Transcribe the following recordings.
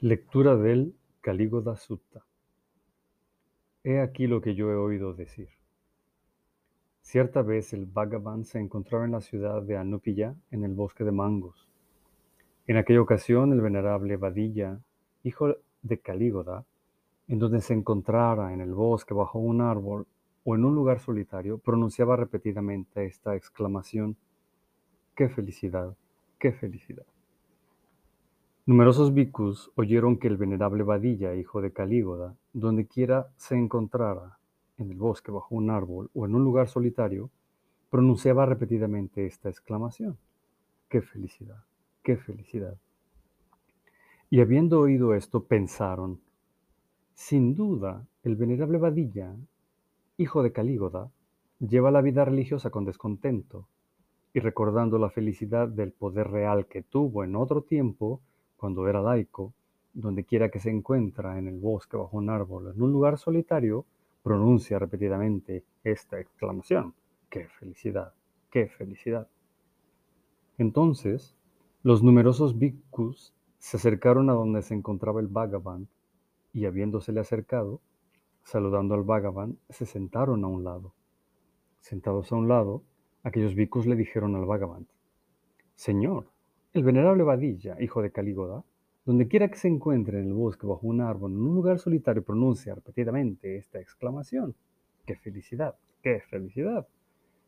Lectura del Calígoda Sutta. He aquí lo que yo he oído decir. Cierta vez el Bhagavan se encontraba en la ciudad de Anupiya, en el bosque de mangos. En aquella ocasión, el venerable Vadilla, hijo de Calígoda, en donde se encontrara en el bosque bajo un árbol o en un lugar solitario, pronunciaba repetidamente esta exclamación: ¡Qué felicidad! ¡Qué felicidad! Numerosos bhikkhus oyeron que el venerable Vadilla, hijo de Calígoda, donde quiera se encontrara, en el bosque, bajo un árbol o en un lugar solitario, pronunciaba repetidamente esta exclamación. ¡Qué felicidad! ¡Qué felicidad! Y habiendo oído esto, pensaron, sin duda, el venerable Vadilla, hijo de Calígoda, lleva la vida religiosa con descontento, y recordando la felicidad del poder real que tuvo en otro tiempo, cuando era laico, donde quiera que se encuentra, en el bosque, bajo un árbol, en un lugar solitario, pronuncia repetidamente esta exclamación. ¡Qué felicidad! ¡Qué felicidad! Entonces, los numerosos bhikkhus se acercaron a donde se encontraba el Bhagavan y habiéndosele acercado, saludando al Bhagavan, se sentaron a un lado. Sentados a un lado, aquellos bhikkhus le dijeron al Bhagavan, Señor, el venerable Vadilla, hijo de Calígoda, donde quiera que se encuentre en el bosque bajo un árbol, en un lugar solitario, pronuncia repetidamente esta exclamación. ¡Qué felicidad! ¡Qué felicidad!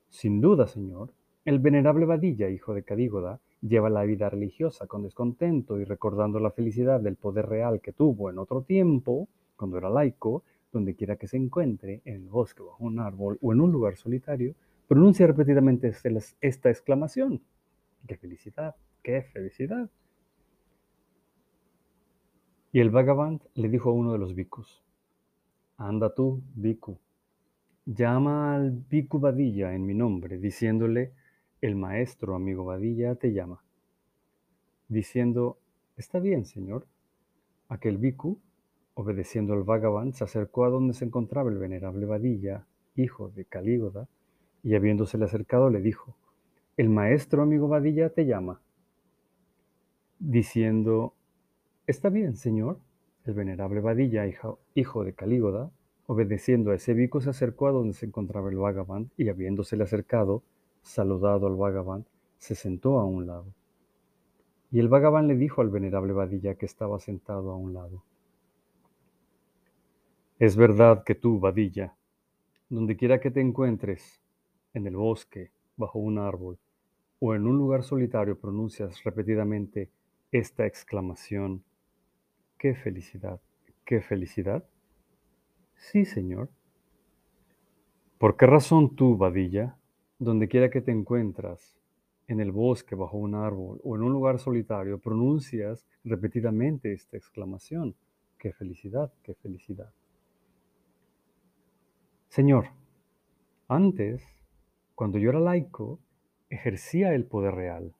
Sin duda, Señor, el venerable Vadilla, hijo de Calígoda, lleva la vida religiosa con descontento y recordando la felicidad del poder real que tuvo en otro tiempo, cuando era laico, donde quiera que se encuentre, en el bosque bajo un árbol o en un lugar solitario, pronuncia repetidamente esta exclamación. ¡Qué felicidad! ¡Qué felicidad! Y el Bhagavan le dijo a uno de los bhikkhus, anda tú, bhikkhu, llama al bhikkhu Vadilla en mi nombre, diciéndole, el maestro amigo Vadilla te llama. Diciendo, está bien, señor. Aquel bhikkhu, obedeciendo al Bhagavan, se acercó a donde se encontraba el venerable Vadilla, hijo de Calígoda, y habiéndosele acercado le dijo, el maestro amigo Vadilla te llama diciendo, Está bien, señor. El venerable Vadilla, hijo de Calígoda, obedeciendo a ese bico, se acercó a donde se encontraba el Bhagavan y habiéndosele acercado, saludado al Bhagavan, se sentó a un lado. Y el Bhagavan le dijo al venerable Vadilla que estaba sentado a un lado. Es verdad que tú, Vadilla, donde quiera que te encuentres, en el bosque, bajo un árbol, o en un lugar solitario pronuncias repetidamente esta exclamación, ¡qué felicidad! ¡Qué felicidad! Sí, Señor. ¿Por qué razón tú, Vadilla, donde quiera que te encuentras, en el bosque, bajo un árbol o en un lugar solitario, pronuncias repetidamente esta exclamación? ¡Qué felicidad! ¡Qué felicidad! Señor, antes, cuando yo era laico, ejercía el poder real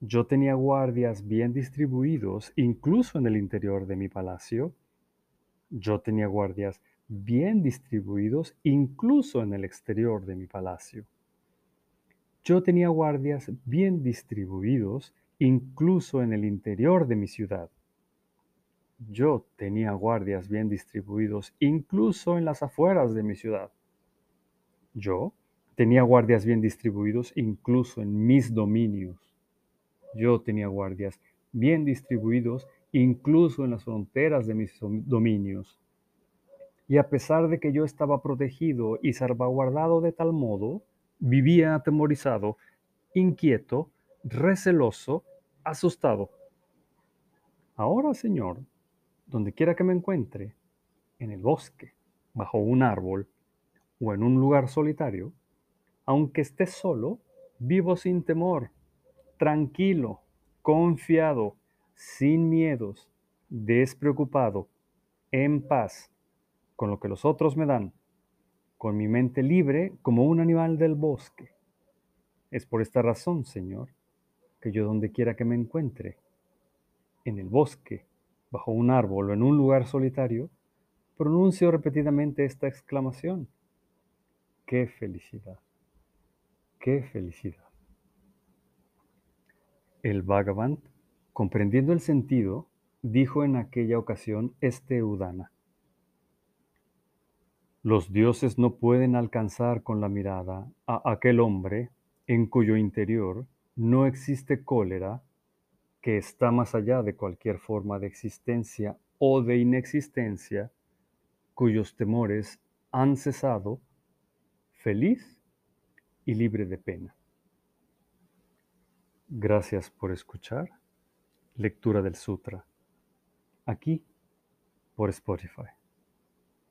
yo tenía guardias bien distribuidos, incluso en el interior de mi palacio. Yo tenía guardias bien distribuidos, incluso en el exterior de mi palacio. Yo tenía guardias bien distribuidos, incluso en el interior de mi ciudad. Yo tenía guardias bien distribuidos, incluso en las afueras de mi ciudad. Yo tenía guardias bien distribuidos, incluso en mis dominios. Yo tenía guardias bien distribuidos incluso en las fronteras de mis dominios. Y a pesar de que yo estaba protegido y salvaguardado de tal modo, vivía atemorizado, inquieto, receloso, asustado. Ahora, Señor, donde quiera que me encuentre, en el bosque, bajo un árbol o en un lugar solitario, aunque esté solo, vivo sin temor tranquilo, confiado, sin miedos, despreocupado, en paz, con lo que los otros me dan, con mi mente libre como un animal del bosque. Es por esta razón, Señor, que yo donde quiera que me encuentre, en el bosque, bajo un árbol o en un lugar solitario, pronuncio repetidamente esta exclamación. ¡Qué felicidad! ¡Qué felicidad! El Bhagavan, comprendiendo el sentido, dijo en aquella ocasión este Udana. Los dioses no pueden alcanzar con la mirada a aquel hombre en cuyo interior no existe cólera que está más allá de cualquier forma de existencia o de inexistencia, cuyos temores han cesado, feliz y libre de pena. Gracias por escuchar. Lectura del Sutra. Aquí por Spotify.